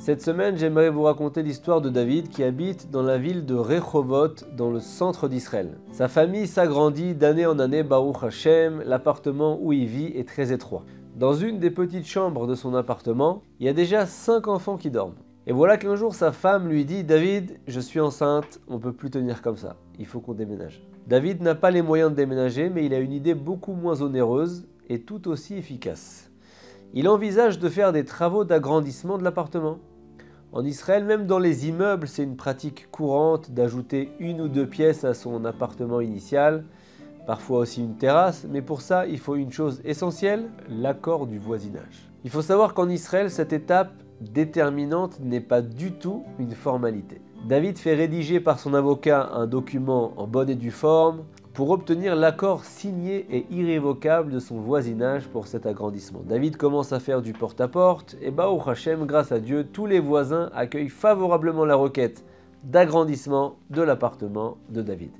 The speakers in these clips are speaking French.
Cette semaine, j'aimerais vous raconter l'histoire de David qui habite dans la ville de Rehovot, dans le centre d'Israël. Sa famille s'agrandit d'année en année, Baruch Hashem, l'appartement où il vit est très étroit. Dans une des petites chambres de son appartement, il y a déjà cinq enfants qui dorment. Et voilà qu'un jour sa femme lui dit David, je suis enceinte, on peut plus tenir comme ça, il faut qu'on déménage. David n'a pas les moyens de déménager, mais il a une idée beaucoup moins onéreuse et tout aussi efficace. Il envisage de faire des travaux d'agrandissement de l'appartement. En Israël, même dans les immeubles, c'est une pratique courante d'ajouter une ou deux pièces à son appartement initial, parfois aussi une terrasse, mais pour ça, il faut une chose essentielle, l'accord du voisinage. Il faut savoir qu'en Israël, cette étape déterminante n'est pas du tout une formalité. David fait rédiger par son avocat un document en bonne et due forme pour obtenir l'accord signé et irrévocable de son voisinage pour cet agrandissement. David commence à faire du porte-à-porte et Baruch Hashem, grâce à Dieu, tous les voisins accueillent favorablement la requête d'agrandissement de l'appartement de David.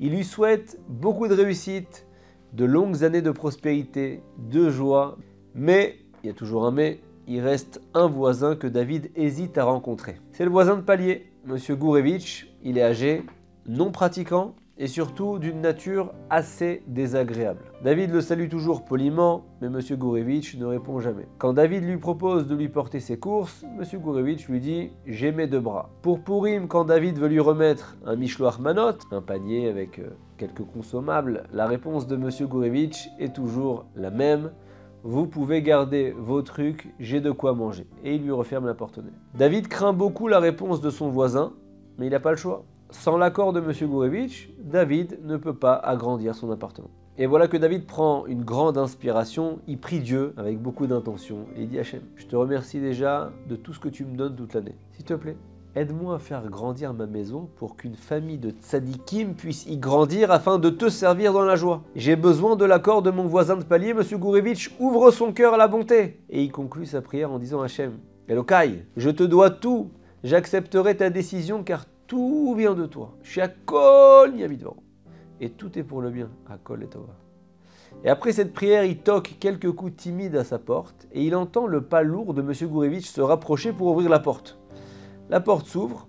Il lui souhaite beaucoup de réussite, de longues années de prospérité, de joie, mais, il y a toujours un mais, il reste un voisin que David hésite à rencontrer. C'est le voisin de palier, Monsieur Gourevitch. Il est âgé, non pratiquant, et surtout d'une nature assez désagréable. David le salue toujours poliment, mais M. Gourevitch ne répond jamais. Quand David lui propose de lui porter ses courses, M. Gourevitch lui dit J'ai mes deux bras. Pour Pourim, quand David veut lui remettre un michoir manot, un panier avec euh, quelques consommables, la réponse de M. Gourevitch est toujours la même vous pouvez garder vos trucs, j'ai de quoi manger. Et il lui referme la porte-nez. David craint beaucoup la réponse de son voisin, mais il n'a pas le choix. Sans l'accord de M. Gourevitch, David ne peut pas agrandir son appartement. Et voilà que David prend une grande inspiration, il prie Dieu avec beaucoup d'intention et il dit Hachem, je te remercie déjà de tout ce que tu me donnes toute l'année. S'il te plaît, aide-moi à faire grandir ma maison pour qu'une famille de tzadikim puisse y grandir afin de te servir dans la joie. J'ai besoin de l'accord de mon voisin de palier, Monsieur Gourevitch, ouvre son cœur à la bonté. Et il conclut sa prière en disant Hachem, Elokai, je te dois tout, j'accepterai ta décision car tout vient de toi. Je suis à Kol Et tout est pour le bien, à Kol et. Et après cette prière, il toque quelques coups timides à sa porte et il entend le pas lourd de M. Gourevitch se rapprocher pour ouvrir la porte. La porte s'ouvre.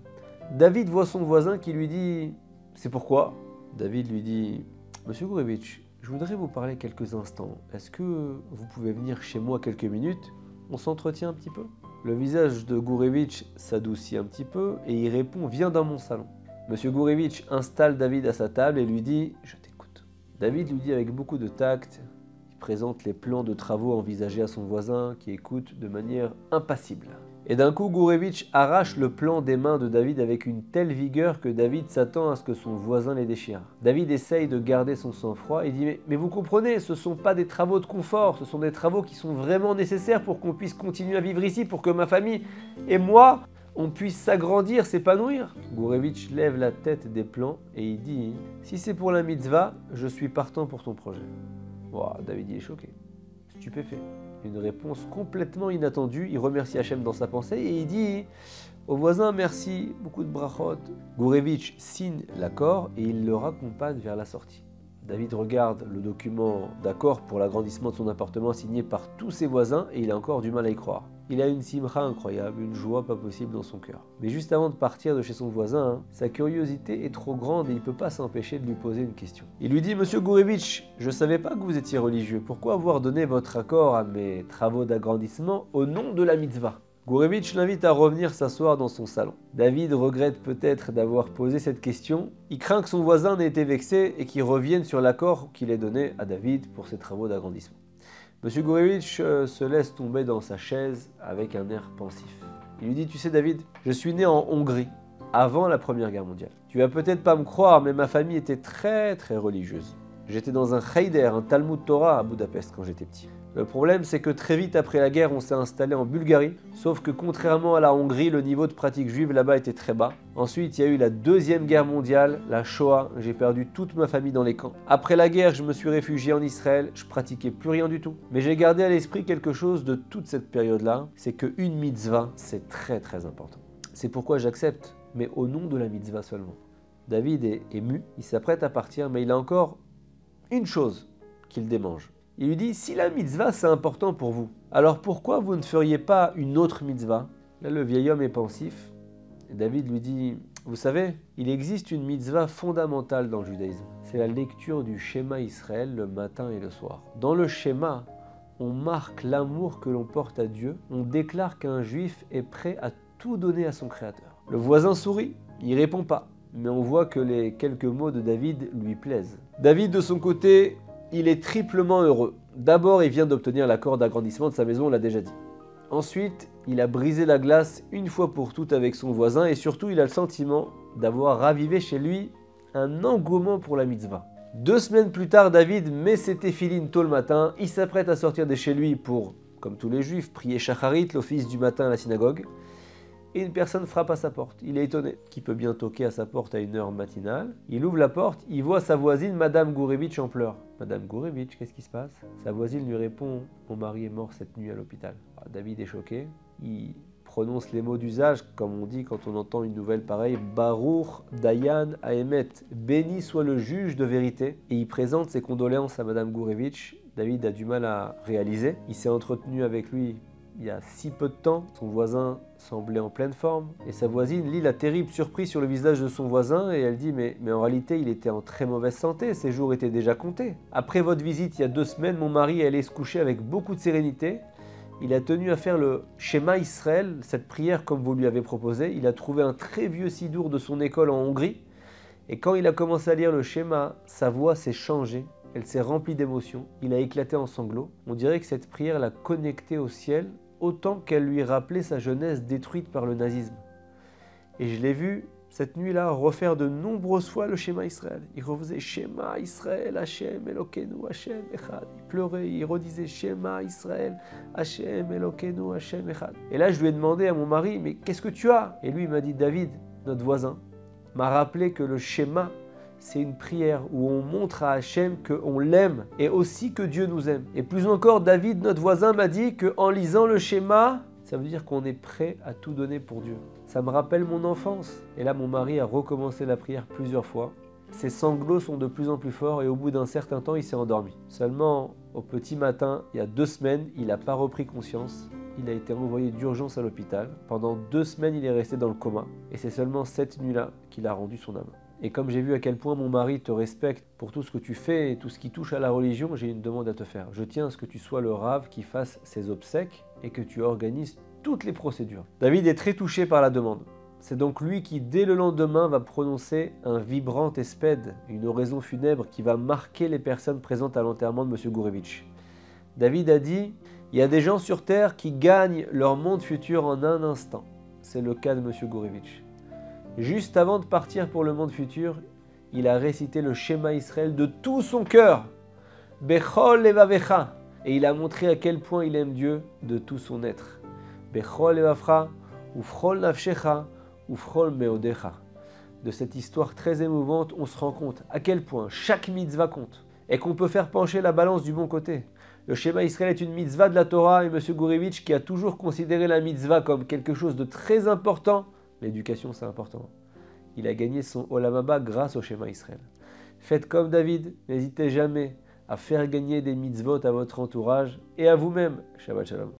David voit son voisin qui lui dit C'est pourquoi? David lui dit Monsieur Gourevitch, je voudrais vous parler quelques instants. Est-ce que vous pouvez venir chez moi quelques minutes? On s'entretient un petit peu? Le visage de Gourevitch s'adoucit un petit peu et il répond Viens dans mon salon. Monsieur Gourevitch installe David à sa table et lui dit Je t'écoute. David lui dit avec beaucoup de tact il présente les plans de travaux envisagés à son voisin qui écoute de manière impassible. Et d'un coup, Gourevitch arrache le plan des mains de David avec une telle vigueur que David s'attend à ce que son voisin les déchire. David essaye de garder son sang-froid et dit mais, vous comprenez, ce ne sont pas des travaux de confort, ce sont des travaux qui sont vraiment nécessaires pour qu'on puisse continuer à vivre ici, pour que ma famille et moi, on puisse s'agrandir, s'épanouir. Gourevitch lève la tête des plans et il dit Si c'est pour la mitzvah, je suis partant pour ton projet. David est choqué, stupéfait. Une réponse complètement inattendue. Il remercie Hachem dans sa pensée et il dit au voisin merci, beaucoup de brachot. Gourevitch signe l'accord et il le raccompagne vers la sortie. David regarde le document d'accord pour l'agrandissement de son appartement signé par tous ses voisins et il a encore du mal à y croire. Il a une simra incroyable, une joie pas possible dans son cœur. Mais juste avant de partir de chez son voisin, hein, sa curiosité est trop grande et il ne peut pas s'empêcher de lui poser une question. Il lui dit Monsieur Gourevitch, je ne savais pas que vous étiez religieux. Pourquoi avoir donné votre accord à mes travaux d'agrandissement au nom de la mitzvah? Gourevitch l'invite à revenir s'asseoir dans son salon. David regrette peut-être d'avoir posé cette question. Il craint que son voisin n'ait été vexé et qu'il revienne sur l'accord qu'il ait donné à David pour ses travaux d'agrandissement. Monsieur Gourevitch euh, se laisse tomber dans sa chaise avec un air pensif. Il lui dit Tu sais, David, je suis né en Hongrie avant la Première Guerre mondiale. Tu vas peut-être pas me croire, mais ma famille était très très religieuse. J'étais dans un Heider, un Talmud Torah à Budapest quand j'étais petit. Le problème, c'est que très vite après la guerre, on s'est installé en Bulgarie, sauf que contrairement à la Hongrie, le niveau de pratique juive là-bas était très bas. Ensuite, il y a eu la Deuxième Guerre mondiale, la Shoah, j'ai perdu toute ma famille dans les camps. Après la guerre, je me suis réfugié en Israël, je pratiquais plus rien du tout. Mais j'ai gardé à l'esprit quelque chose de toute cette période-là, c'est qu'une mitzvah, c'est très très important. C'est pourquoi j'accepte, mais au nom de la mitzvah seulement. David est ému, il s'apprête à partir, mais il a encore une chose qu'il démange. Il lui dit, si la mitzvah c'est important pour vous, alors pourquoi vous ne feriez pas une autre mitzvah? Là, le vieil homme est pensif. David lui dit Vous savez, il existe une mitzvah fondamentale dans le judaïsme. C'est la lecture du schéma Israël le matin et le soir. Dans le schéma, on marque l'amour que l'on porte à Dieu. On déclare qu'un juif est prêt à tout donner à son Créateur. Le voisin sourit, il répond pas, mais on voit que les quelques mots de David lui plaisent. David, de son côté, il est triplement heureux. D'abord, il vient d'obtenir l'accord d'agrandissement de sa maison, on l'a déjà dit. Ensuite, il a brisé la glace une fois pour toutes avec son voisin et surtout, il a le sentiment d'avoir ravivé chez lui un engouement pour la mitzvah. Deux semaines plus tard, David met ses téphilines tôt le matin, il s'apprête à sortir de chez lui pour, comme tous les juifs, prier Shacharit, l'office du matin à la synagogue et une personne frappe à sa porte. Il est étonné. Qui peut bien toquer à sa porte à une heure matinale Il ouvre la porte, il voit sa voisine, Madame Gourevitch, en pleurs. Madame Gourevitch, qu'est-ce qui se passe? Sa voisine lui répond Mon mari est mort cette nuit à l'hôpital. Ah, David est choqué. Il prononce les mots d'usage, comme on dit quand on entend une nouvelle pareille Baruch Dayan Aemet, béni soit le juge de vérité. Et il présente ses condoléances à Madame Gourevitch. David a du mal à réaliser. Il s'est entretenu avec lui il y a si peu de temps, son voisin semblait en pleine forme, et sa voisine lit la terrible surprise sur le visage de son voisin, et elle dit mais, en réalité il était en très mauvaise santé, ses jours étaient déjà comptés. Après votre visite il y a deux semaines, mon mari allait se coucher avec beaucoup de sérénité, il a tenu à faire le schéma Israël, cette prière comme vous lui avez proposé, il a trouvé un très vieux sidour de son école en Hongrie, et quand il a commencé à lire le schéma, sa voix s'est changée, elle s'est remplie d'émotions, il a éclaté en sanglots. On dirait que cette prière l'a connecté au ciel autant qu'elle lui rappelait sa jeunesse détruite par le nazisme. Et je l'ai vu cette nuit-là refaire de nombreuses fois le schéma Israël. Il refaisait schéma Israël, Hachem, Elokeinu, Hachem, Echad. Il pleurait, il redisait schéma Israël, Hachem, Elokeinu, Hachem, Echad. Et là, je lui ai demandé à mon mari, mais qu'est-ce que tu as? Et lui, il m'a dit, David, notre voisin, m'a rappelé que le schéma c'est une prière où on montre à Hachem qu'on l'aime et aussi que Dieu nous aime. Et plus encore, David, notre voisin, m'a dit qu'en lisant le schéma, ça veut dire qu'on est prêt à tout donner pour Dieu. Ça me rappelle mon enfance. Et là, mon mari a recommencé la prière plusieurs fois. Ses sanglots sont de plus en plus forts et au bout d'un certain temps, il s'est endormi. Seulement, au petit matin, il y a deux semaines, il n'a pas repris conscience. Il a été envoyé d'urgence à l'hôpital. Pendant deux semaines, il est resté dans le coma. Et c'est seulement cette nuit-là qu'il a rendu son âme. Et comme j'ai vu à quel point mon mari te respecte pour tout ce que tu fais et tout ce qui touche à la religion, j'ai une demande à te faire. Je tiens à ce que tu sois le rave qui fasse ses obsèques et que tu organises toutes les procédures. David est très touché par la demande. C'est donc lui qui, dès le lendemain, va prononcer un vibrant espède, une oraison funèbre qui va marquer les personnes présentes à l'enterrement de M. Gourevitch. David a dit Il y a des gens sur terre qui gagnent leur monde futur en un instant. C'est le cas de M. Gourevitch. Juste avant de partir pour le monde futur, il a récité le schéma Israël de tout son cœur. Bechol evavecha. Et il a montré à quel point il aime Dieu de tout son être. Bechol evavcha, ufrol nafshecha, ufrol meodecha. De cette histoire très émouvante, on se rend compte à quel point chaque mitzvah compte et qu'on peut faire pencher la balance du bon côté. Le schéma Israël est une mitzvah de la Torah et M. Gourevitch, qui a toujours considéré la mitzvah comme quelque chose de très important, L'éducation, c'est important. Il a gagné son Olamaba grâce au schéma Israël. Faites comme David, n'hésitez jamais à faire gagner des mitzvot à votre entourage et à vous-même. Shabbat Shalom.